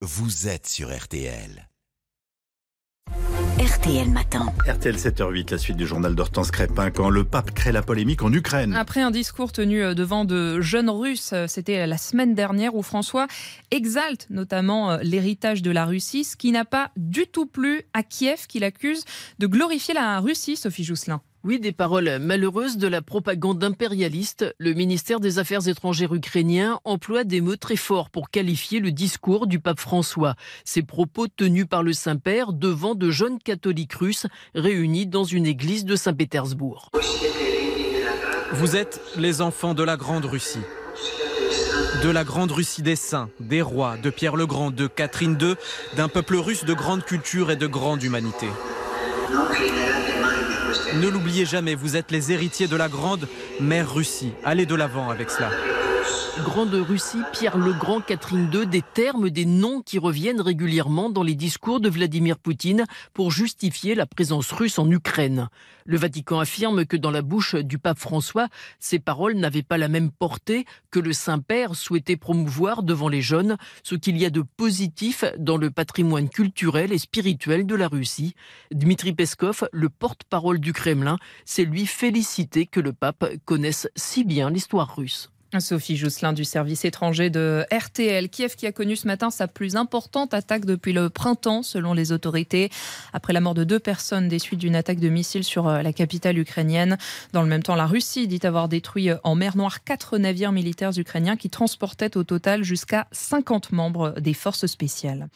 vous êtes sur RTL. RTL Matin. RTL 7h08, la suite du journal d'Hortense Crépin, quand le pape crée la polémique en Ukraine. Après un discours tenu euh, devant de jeunes Russes, euh, c'était la semaine dernière où François exalte notamment euh, l'héritage de la Russie, ce qui n'a pas du tout plu à Kiev, qui l'accuse de glorifier la Russie, Sophie Jousselin. Oui, des paroles malheureuses de la propagande impérialiste. Le ministère des Affaires étrangères ukrainien emploie des mots très forts pour qualifier le discours du pape François. Ces propos tenus par le Saint-Père devant de jeunes catholiques russes réunis dans une église de Saint-Pétersbourg. Vous êtes les enfants de la Grande Russie. De la Grande Russie des saints, des rois, de Pierre le Grand, de Catherine II, d'un peuple russe de grande culture et de grande humanité. Ne l'oubliez jamais, vous êtes les héritiers de la grande mère Russie. Allez de l'avant avec cela. Grande Russie, Pierre le Grand, Catherine II, des termes, des noms qui reviennent régulièrement dans les discours de Vladimir Poutine pour justifier la présence russe en Ukraine. Le Vatican affirme que dans la bouche du pape François, ces paroles n'avaient pas la même portée que le Saint-Père souhaitait promouvoir devant les jeunes, ce qu'il y a de positif dans le patrimoine culturel et spirituel de la Russie. Dmitri Peskov, le porte-parole du Kremlin, s'est lui félicité que le pape connaisse si bien l'histoire russe. Sophie Jousselin du service étranger de RTL. Kiev qui a connu ce matin sa plus importante attaque depuis le printemps, selon les autorités, après la mort de deux personnes des suites d'une attaque de missiles sur euh, la capitale ukrainienne. Dans le même temps, la Russie dit avoir détruit euh, en mer Noire quatre navires militaires ukrainiens qui transportaient au total jusqu'à 50 membres des forces spéciales.